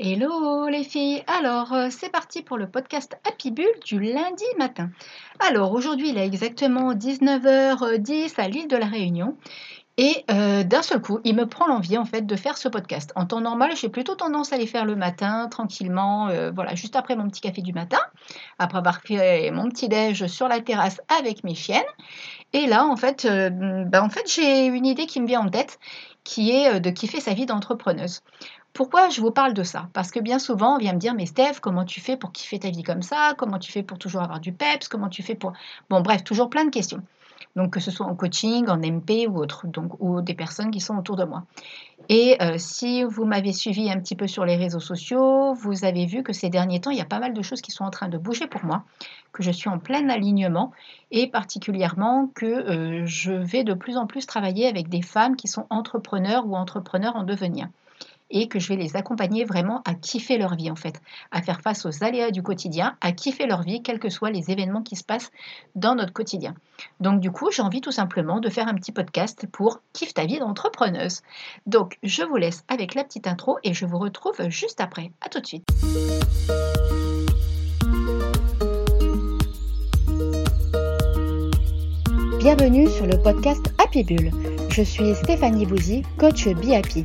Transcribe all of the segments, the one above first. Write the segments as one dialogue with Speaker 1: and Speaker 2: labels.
Speaker 1: Hello les filles, alors euh, c'est parti pour le podcast Happy Bull du lundi matin. Alors aujourd'hui il est exactement 19h10 à l'île de la Réunion et euh, d'un seul coup il me prend l'envie en fait de faire ce podcast. En temps normal j'ai plutôt tendance à les faire le matin tranquillement, euh, voilà juste après mon petit café du matin, après avoir fait mon petit déj sur la terrasse avec mes chiennes. Et là en fait, ben, en fait j'ai une idée qui me vient en tête qui est de kiffer sa vie d'entrepreneuse. Pourquoi je vous parle de ça? Parce que bien souvent, on vient me dire, mais Steph, comment tu fais pour kiffer ta vie comme ça? Comment tu fais pour toujours avoir du peps? Comment tu fais pour... Bon, bref, toujours plein de questions. Donc, que ce soit en coaching, en MP ou autre, donc, ou des personnes qui sont autour de moi. Et euh, si vous m'avez suivi un petit peu sur les réseaux sociaux, vous avez vu que ces derniers temps, il y a pas mal de choses qui sont en train de bouger pour moi, que je suis en plein alignement et particulièrement que euh, je vais de plus en plus travailler avec des femmes qui sont entrepreneurs ou entrepreneurs en devenir et que je vais les accompagner vraiment à kiffer leur vie en fait, à faire face aux aléas du quotidien, à kiffer leur vie, quels que soient les événements qui se passent dans notre quotidien. Donc du coup, j'ai envie tout simplement de faire un petit podcast pour Kiffe ta vie d'entrepreneuse. Donc je vous laisse avec la petite intro et je vous retrouve juste après. À tout de suite.
Speaker 2: Bienvenue sur le podcast Happy Bull. Je suis Stéphanie Bouzy, coach Be Happy.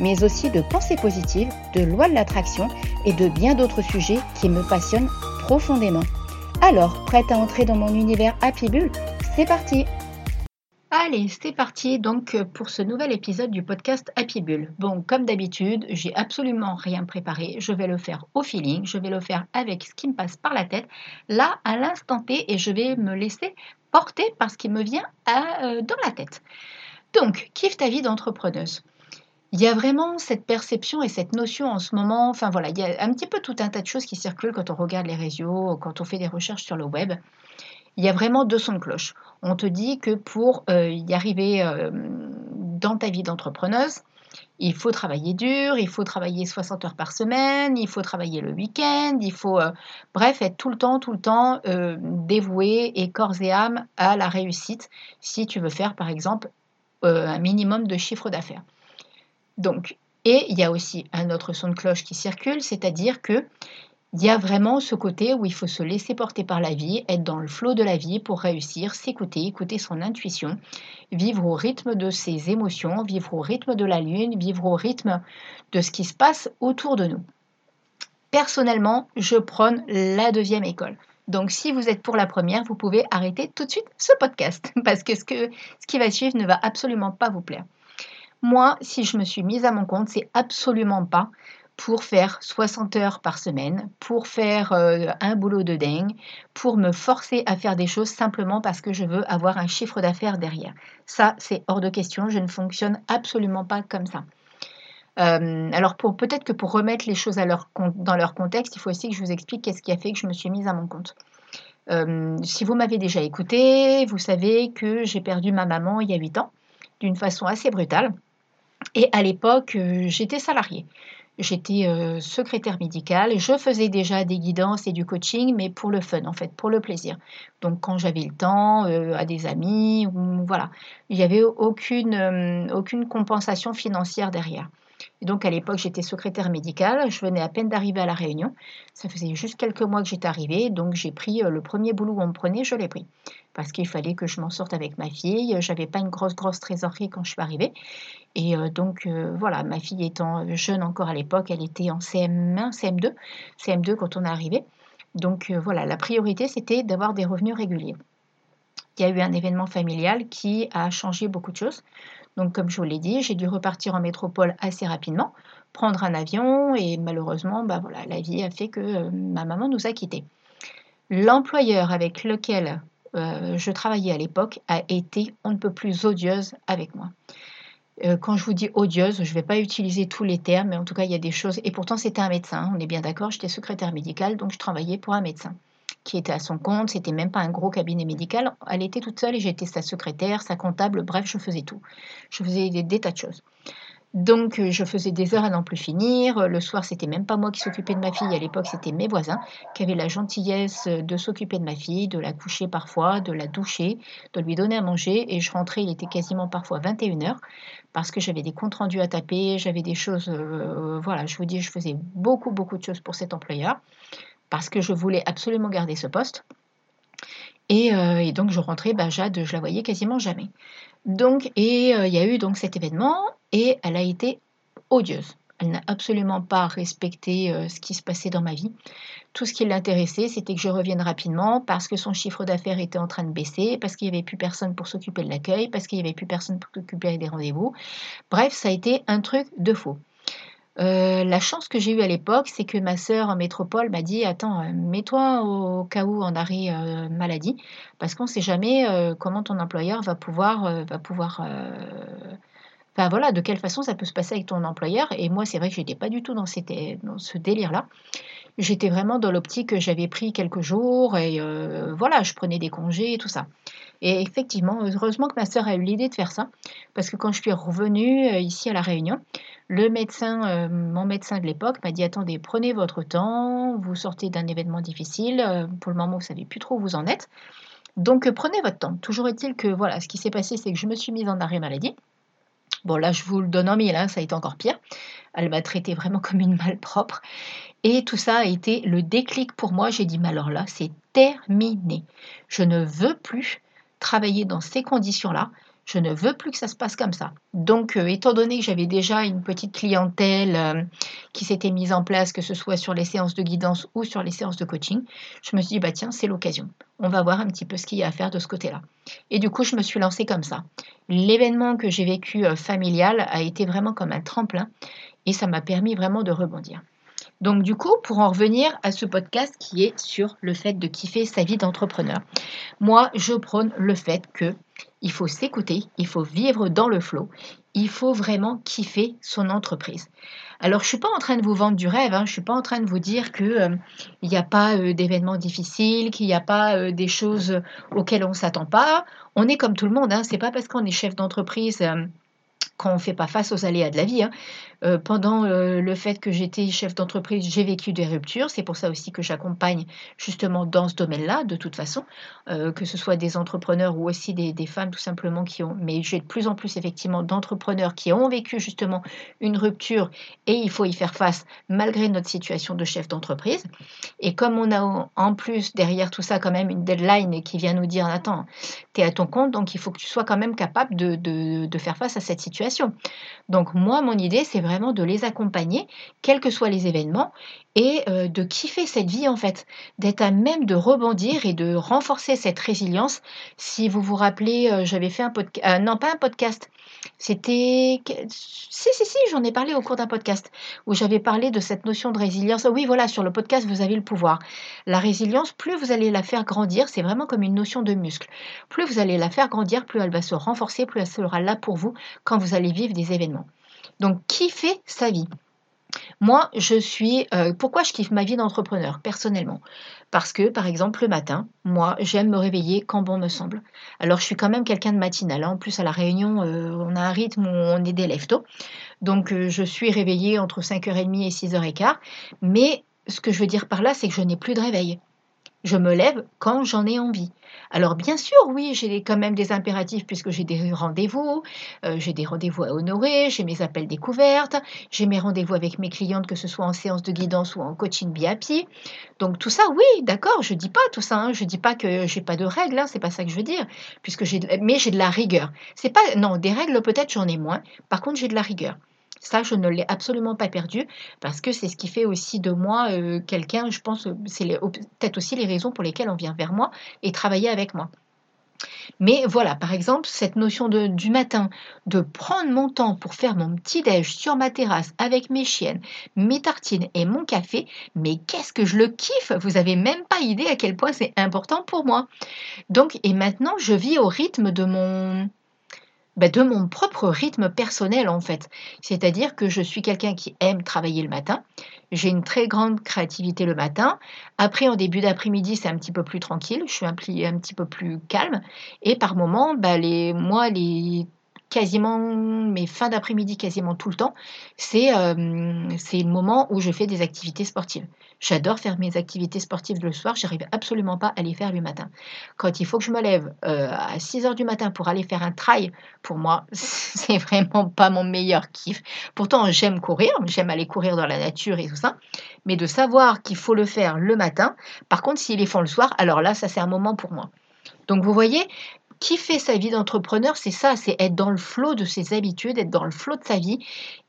Speaker 2: mais aussi de pensée positive, de loi de l'attraction et de bien d'autres sujets qui me passionnent profondément. Alors, prête à entrer dans mon univers Happy Bull C'est parti
Speaker 1: Allez, c'est parti donc pour ce nouvel épisode du podcast Happy Bull. Bon, comme d'habitude, j'ai absolument rien préparé. Je vais le faire au feeling, je vais le faire avec ce qui me passe par la tête, là, à l'instant T, et je vais me laisser porter par ce qui me vient euh, dans la tête. Donc, kiffe ta vie d'entrepreneuse il y a vraiment cette perception et cette notion en ce moment, enfin voilà, il y a un petit peu tout un tas de choses qui circulent quand on regarde les réseaux, quand on fait des recherches sur le web. Il y a vraiment deux sons de cloche. On te dit que pour euh, y arriver euh, dans ta vie d'entrepreneuse, il faut travailler dur, il faut travailler 60 heures par semaine, il faut travailler le week-end, il faut, euh, bref, être tout le temps, tout le temps dévoué et corps et âme à la réussite si tu veux faire, par exemple, un minimum de chiffre d'affaires. Donc, et il y a aussi un autre son de cloche qui circule, c'est-à-dire que il y a vraiment ce côté où il faut se laisser porter par la vie, être dans le flot de la vie pour réussir, s'écouter, écouter son intuition, vivre au rythme de ses émotions, vivre au rythme de la lune, vivre au rythme de ce qui se passe autour de nous. Personnellement, je prône la deuxième école. Donc si vous êtes pour la première, vous pouvez arrêter tout de suite ce podcast parce que ce, que, ce qui va suivre ne va absolument pas vous plaire. Moi, si je me suis mise à mon compte, c'est absolument pas pour faire 60 heures par semaine, pour faire euh, un boulot de dingue, pour me forcer à faire des choses simplement parce que je veux avoir un chiffre d'affaires derrière. Ça, c'est hors de question, je ne fonctionne absolument pas comme ça. Euh, alors peut-être que pour remettre les choses dans leur contexte, il faut aussi que je vous explique qu'est-ce qui a fait que je me suis mise à mon compte. Euh, si vous m'avez déjà écouté, vous savez que j'ai perdu ma maman il y a 8 ans d'une façon assez brutale. Et à l'époque, euh, j'étais salariée. J'étais euh, secrétaire médicale. Je faisais déjà des guidances et du coaching, mais pour le fun, en fait, pour le plaisir. Donc, quand j'avais le temps, euh, à des amis, voilà. Il n'y avait aucune, aucune compensation financière derrière. Donc, à l'époque, j'étais secrétaire médicale. Je venais à peine d'arriver à La Réunion. Ça faisait juste quelques mois que j'étais arrivée. Donc, j'ai pris le premier boulot où on me prenait, je l'ai pris. Parce qu'il fallait que je m'en sorte avec ma fille. J'avais pas une grosse, grosse trésorerie quand je suis arrivée. Et euh, donc, euh, voilà, ma fille étant jeune encore à l'époque, elle était en CM1, CM2, CM2 quand on est arrivé. Donc, euh, voilà, la priorité, c'était d'avoir des revenus réguliers. Il y a eu un événement familial qui a changé beaucoup de choses. Donc, comme je vous l'ai dit, j'ai dû repartir en métropole assez rapidement, prendre un avion et malheureusement, bah la vie a fait que ma maman nous a quittés. L'employeur avec lequel je travaillais à l'époque a été on ne peut plus odieuse avec moi. Euh, quand je vous dis odieuse, je ne vais pas utiliser tous les termes, mais en tout cas, il y a des choses. Et pourtant, c'était un médecin, on est bien d'accord, j'étais secrétaire médicale, donc je travaillais pour un médecin. Qui était à son compte. C'était même pas un gros cabinet médical. Elle était toute seule et j'étais sa secrétaire, sa comptable. Bref, je faisais tout. Je faisais des tas de choses. Donc, euh, je faisais des heures à n'en plus finir. Le soir, c'était même pas moi qui s'occupais de ma fille. À l'époque, c'était mes voisins qui avaient la gentillesse de s'occuper de ma fille, de la coucher parfois, de la doucher, de lui donner à manger. Et je rentrais, il était quasiment parfois 21h parce que j'avais des comptes rendus à taper, j'avais des choses. Euh, voilà, je vous dis, je faisais beaucoup, beaucoup de choses pour cet employeur parce que je voulais absolument garder ce poste. Et, euh, donc, je rentrais, bah, Jade, je la voyais quasiment jamais. Donc, et il y a eu donc cet événement et elle a été odieuse. Elle n'a absolument pas respecté euh, ce qui se passait dans ma vie. Tout ce qui l'intéressait, c'était que je revienne rapidement parce que son chiffre d'affaires était en train de baisser, parce qu'il n'y avait plus personne pour s'occuper de l'accueil, parce qu'il n'y avait plus personne pour s'occuper des rendez-vous. Bref, ça a été un truc de faux. Euh, la chance que j'ai eue à l'époque, c'est que ma sœur en métropole m'a dit Attends, euh, mets-toi au cas où en arrêt maladie, parce qu'on ne sait jamais comment ton employeur va pouvoir, va pouvoir Enfin voilà, de quelle façon ça peut se passer avec ton employeur. Et moi, c'est vrai que j'étais pas du tout dans, ce délire-là. J'étais vraiment dans l'optique que j'avais pris quelques jours et euh, voilà, je prenais des congés et tout ça. Et effectivement, heureusement que ma sœur a eu l'idée de faire ça, parce que quand je suis revenue euh, ici à La Réunion, le médecin, euh, mon médecin de l'époque m'a dit attendez, prenez votre temps, vous sortez d'un événement difficile, pour le moment vous savez plus trop où vous en êtes, donc prenez votre temps. Toujours est-il que voilà, ce qui s'est passé, c'est que je me suis mise en arrêt maladie. Bon, là, je vous le donne en mille, hein, ça a été encore pire. Elle m'a traité vraiment comme une malpropre. Et tout ça a été le déclic pour moi. J'ai dit, mais alors là, c'est terminé. Je ne veux plus travailler dans ces conditions-là. Je ne veux plus que ça se passe comme ça. Donc, euh, étant donné que j'avais déjà une petite clientèle euh, qui s'était mise en place, que ce soit sur les séances de guidance ou sur les séances de coaching, je me suis dit, bah tiens, c'est l'occasion. On va voir un petit peu ce qu'il y a à faire de ce côté-là. Et du coup, je me suis lancée comme ça. L'événement que j'ai vécu euh, familial a été vraiment comme un tremplin et ça m'a permis vraiment de rebondir. Donc du coup, pour en revenir à ce podcast qui est sur le fait de kiffer sa vie d'entrepreneur, moi, je prône le fait que il faut s'écouter, il faut vivre dans le flot, il faut vraiment kiffer son entreprise. Alors, je suis pas en train de vous vendre du rêve, hein, je suis pas en train de vous dire qu'il euh, n'y a pas euh, d'événements difficiles, qu'il n'y a pas euh, des choses auxquelles on s'attend pas. On est comme tout le monde, hein, c'est pas parce qu'on est chef d'entreprise quand on ne fait pas face aux aléas de la vie. Hein. Euh, pendant euh, le fait que j'étais chef d'entreprise, j'ai vécu des ruptures. C'est pour ça aussi que j'accompagne justement dans ce domaine-là, de toute façon, euh, que ce soit des entrepreneurs ou aussi des, femmes tout simplement qui ont. Mais j'ai de plus en plus effectivement d'entrepreneurs qui ont vécu justement une rupture et il faut y faire face malgré notre situation de chef d'entreprise. Et comme on a en plus derrière tout ça quand même une deadline qui vient nous dire attends, tu es à ton compte, donc il faut que tu sois quand même capable de faire face à cette situation donc moi, mon idée, c'est vraiment de les accompagner, quels que soient les événements, et euh, de kiffer cette vie en fait, d'être à même de rebondir et de renforcer cette résilience. Si vous vous rappelez, euh, j'avais fait un podcast, euh, non pas un podcast, c'était... Si, si, si, j'en ai parlé au cours d'un podcast où j'avais parlé de cette notion de résilience. Oui, voilà, sur le podcast, vous avez le pouvoir. La résilience, plus vous allez la faire grandir, c'est vraiment comme une notion de muscle. Plus vous allez la faire grandir, plus elle va se renforcer, plus elle sera là pour vous quand vous allez vivre des événements. Donc, kiffer sa vie? Moi, je suis. Euh, pourquoi je kiffe ma vie d'entrepreneur, personnellement? Parce que, par exemple, le matin, moi, j'aime me réveiller quand bon me semble. Alors, je suis quand même quelqu'un de matinal. Hein. En plus, à La Réunion, euh, on a un rythme où on est des lève Donc, euh, je suis réveillée entre 5h30 et 6h15. Mais ce que je veux dire par là, c'est que je n'ai plus de réveil. Je me lève quand j'en ai envie. Alors bien sûr, oui, j'ai quand même des impératifs puisque j'ai des rendez-vous, euh, j'ai des rendez-vous à honorer, j'ai mes appels découvertes, j'ai mes rendez-vous avec mes clientes, que ce soit en séance de guidance ou en coaching BIP. Donc tout ça, oui, d'accord, je dis pas tout ça, hein, je dis pas que j'ai pas de règles, hein, c'est pas ça que je veux dire, puisque j'ai, mais j'ai de la rigueur. C'est pas, non, des règles peut-être j'en ai moins. Par contre, j'ai de la rigueur. Ça, je ne l'ai absolument pas perdu parce que c'est ce qui fait aussi de moi euh, quelqu'un, je pense, c'est peut-être aussi les raisons pour lesquelles on vient vers moi et travailler avec moi. Mais voilà, par exemple, cette notion de, du matin, de prendre mon temps pour faire mon petit déj sur ma terrasse avec mes chiennes, mes tartines et mon café, mais qu'est-ce que je le kiffe? Vous n'avez même pas idée à quel point c'est important pour moi. Donc, et maintenant, je vis au rythme de mon, bah, de mon propre rythme personnel en fait. C'est-à-dire que je suis quelqu'un qui aime travailler le matin, j'ai une très grande créativité le matin. Après, en début d'après-midi, c'est un petit peu plus tranquille, je suis un, un petit peu plus calme. Et par moments, bah, les, moi, les quasiment mes fins d'après-midi, quasiment tout le temps, c'est euh, le moment où je fais des activités sportives. J'adore faire mes activités sportives le soir, j'arrive absolument pas à les faire le matin. Quand il faut que je me lève euh, à 6 heures du matin pour aller faire un trail, pour moi, c'est vraiment pas mon meilleur kiff. Pourtant, j'aime courir, j'aime aller courir dans la nature et tout ça, mais de savoir qu'il faut le faire le matin, par contre, s'ils les font le soir, alors là, ça c'est un moment pour moi. Donc vous voyez, fait sa vie d'entrepreneur, c'est ça, c'est être dans le flot de ses habitudes, être dans le flot de sa vie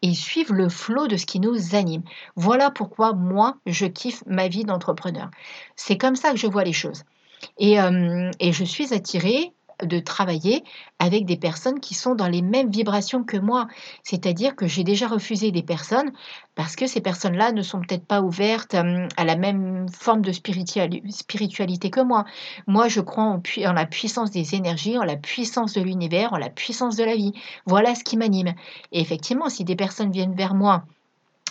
Speaker 1: et suivre le flot de ce qui nous anime. Voilà pourquoi moi, je kiffe ma vie d'entrepreneur. C'est comme ça que je vois les choses. Et, euh, et je suis attirée de travailler avec des personnes qui sont dans les mêmes vibrations que moi. C'est-à-dire que j'ai déjà refusé des personnes parce que ces personnes-là ne sont peut-être pas ouvertes euh, à la même forme de spiritualité que moi. Moi, je crois en, la puissance des énergies, en la puissance de l'univers, en la puissance de la vie. Voilà ce qui m'anime. Et effectivement, si des personnes viennent vers moi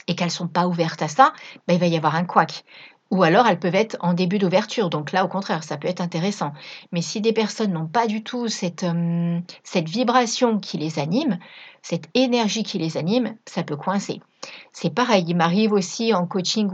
Speaker 1: et qu'elles ne sont pas ouvertes à ça, ben, il va y avoir un couac. Ou alors elles peuvent être en début d'ouverture, donc là au contraire, ça peut être intéressant. Mais si des personnes n'ont pas du tout cette, euh, cette vibration qui les anime, cette énergie qui les anime, ça peut coincer. C'est pareil, il m'arrive aussi en coaching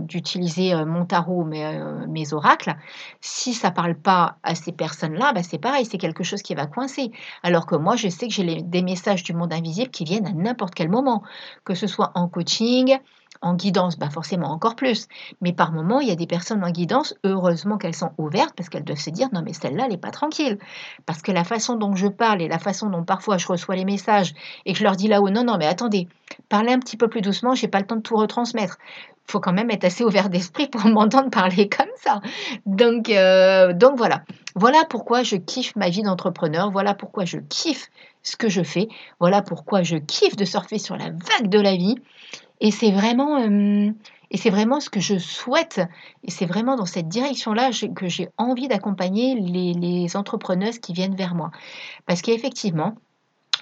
Speaker 1: d'utiliser euh, mon tarot, mes, euh, mes, oracles. Si ça ne parle pas à ces personnes-là, bah c'est pareil, c'est quelque chose qui va coincer. Alors que moi, je sais que j'ai des messages du monde invisible qui viennent à n'importe quel moment, que ce soit en coaching, en guidance, bah forcément encore plus. Mais par moment, il y a des personnes en guidance, heureusement qu'elles sont ouvertes parce qu'elles doivent se dire non mais celle-là, elle n'est pas tranquille. Parce que la façon dont je parle et la façon dont parfois je reçois les messages et que je leur dis là-haut non non mais attendez, parlez un petit peu plus doucement, j'ai pas le temps de tout retransmettre. Faut quand même être assez ouvert d'esprit pour m'entendre parler comme ça. Donc, euh, donc voilà. Voilà pourquoi je kiffe ma vie d'entrepreneur. Voilà pourquoi je kiffe ce que je fais. Voilà pourquoi je kiffe de surfer sur la vague de la vie. Et c'est vraiment, euh, et c'est vraiment ce que je souhaite. Et c'est vraiment dans cette direction-là que j'ai envie d'accompagner les entrepreneuses qui viennent vers moi. Parce qu'effectivement,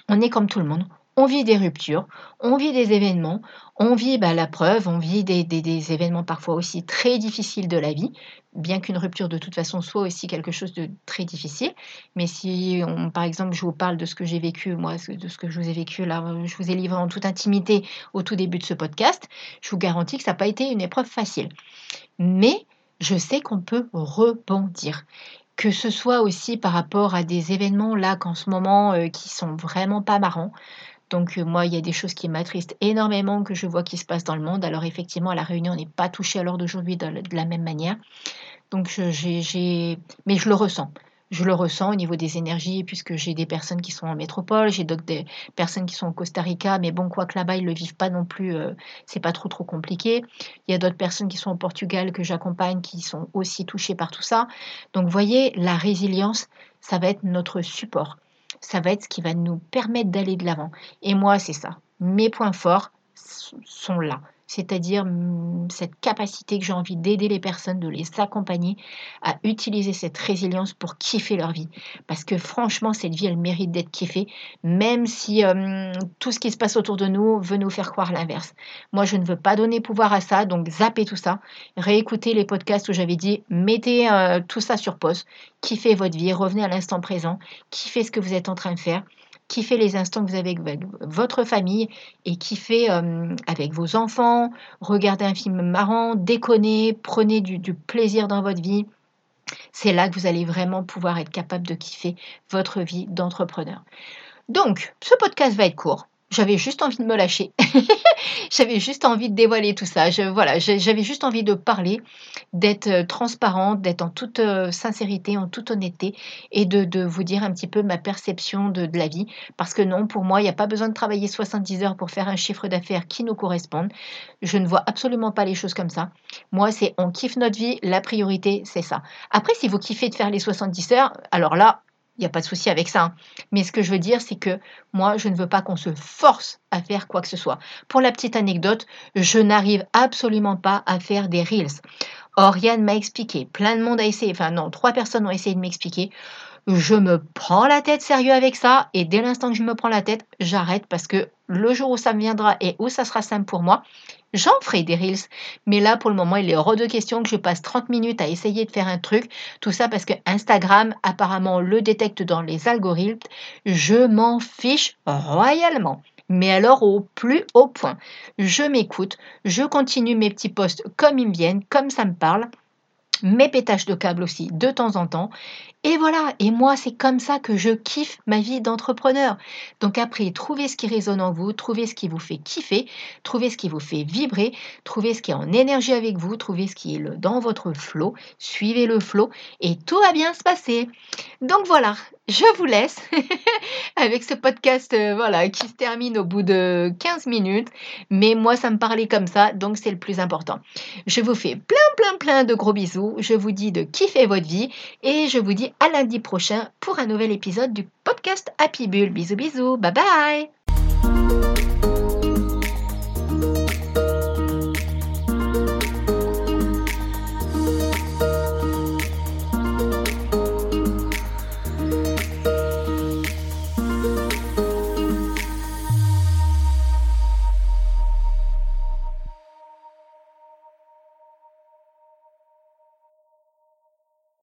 Speaker 1: on est comme tout le monde on vit des ruptures, on vit des événements, on vit bah, la preuve, on vit des, événements parfois aussi très difficiles de la vie, bien qu'une rupture de toute façon soit aussi quelque chose de très difficile. Mais si, par exemple, je vous parle de ce que j'ai vécu, moi, de ce que je vous ai vécu là, je vous ai livré en toute intimité au tout début de ce podcast, je vous garantis que ça n'a pas été une épreuve facile. Mais je sais qu'on peut rebondir que ce soit aussi par rapport à des événements là qu'en ce moment euh, qui sont vraiment pas marrants. Donc euh, moi, il y a des choses qui m'attristent énormément que je vois qui se passent dans le monde. Alors effectivement, à la Réunion, on n'est pas touché à l'heure d'aujourd'hui de, la même manière. Donc j'ai, mais je le ressens. Je le ressens au niveau des énergies, puisque j'ai des personnes qui sont en métropole, j'ai des personnes qui sont au Costa Rica, mais bon, quoi que là-bas, ils ne le vivent pas non plus, euh, c'est pas trop trop compliqué. Il y a d'autres personnes qui sont au Portugal que j'accompagne, qui sont aussi touchées par tout ça. Donc, voyez, la résilience, ça va être notre support ça va être ce qui va nous permettre d'aller de l'avant. Et moi, c'est ça. Mes points forts sont là c'est-à-dire mm, cette capacité que j'ai envie d'aider les personnes, de les accompagner à utiliser cette résilience pour kiffer leur vie. Parce que franchement, cette vie, elle mérite d'être kiffée, même si euh, tout ce qui se passe autour de nous veut nous faire croire l'inverse. Moi, je ne veux pas donner pouvoir à ça, donc zappez tout ça. Réécoutez les podcasts où j'avais dit, mettez euh, tout ça sur pause, kiffez votre vie, revenez à l'instant présent, kiffez ce que vous êtes en train de faire kiffez les instants que vous avez avec votre famille et kiffez euh, avec vos enfants, regardez un film marrant, déconnez, prenez du, du plaisir dans votre vie. C'est là que vous allez vraiment pouvoir être capable de kiffer votre vie d'entrepreneur. Donc, ce podcast va être court. J'avais juste envie de me lâcher. j'avais juste envie de dévoiler tout ça. Voilà, j'avais juste envie de parler, d'être euh, transparente, d'être en toute euh, sincérité, en toute honnêteté et de, vous dire un petit peu ma perception de, de la vie. Parce que non, pour moi, il n'y a pas besoin de travailler 70 heures pour faire un chiffre d'affaires qui nous corresponde. Je ne vois absolument pas les choses comme ça. Moi, c'est on kiffe notre vie, la priorité, c'est ça. Après, si vous kiffez de faire les 70 heures, alors là, il n'y a pas de souci avec ça. Hein. Mais ce que je veux dire, c'est que moi, je ne veux pas qu'on se force à faire quoi que ce soit. Pour la petite anecdote, je n'arrive absolument pas à faire des reels. Oriane m'a expliqué, plein de monde a essayé, enfin non, trois personnes ont essayé de m'expliquer. Je me prends la tête sérieux avec ça et dès l'instant que je me prends la tête, j'arrête parce que le jour où ça me viendra et où ça sera simple pour moi, j'en ferai des Reels. Mais là, pour le moment, il est hors de question que je passe 30 minutes à essayer de faire un truc. Tout ça parce que Instagram, apparemment, le détecte dans les algorithmes. Je m'en fiche royalement mais alors au plus haut point. Je m'écoute, je continue mes petits posts comme ils me viennent, comme ça me parle, mes pétages de câbles aussi de temps en temps. Et voilà, et moi c'est comme ça que je kiffe ma vie d'entrepreneur. Donc après, trouvez ce qui résonne en vous, trouvez ce qui vous fait kiffer, trouvez ce qui vous fait vibrer, trouvez ce qui est en énergie avec vous, trouvez ce qui est dans votre flot, suivez le flot et tout va bien se passer. Donc voilà, je vous laisse avec ce podcast euh, voilà, qui se termine au bout de 15 minutes. Mais moi, ça me parlait comme ça, donc c'est le plus important. Je vous fais plein, plein, plein de gros bisous. Je vous dis de kiffer votre vie et je vous dis à lundi prochain pour un nouvel épisode du podcast Happy Bull. Bisous, bisous. Bye bye.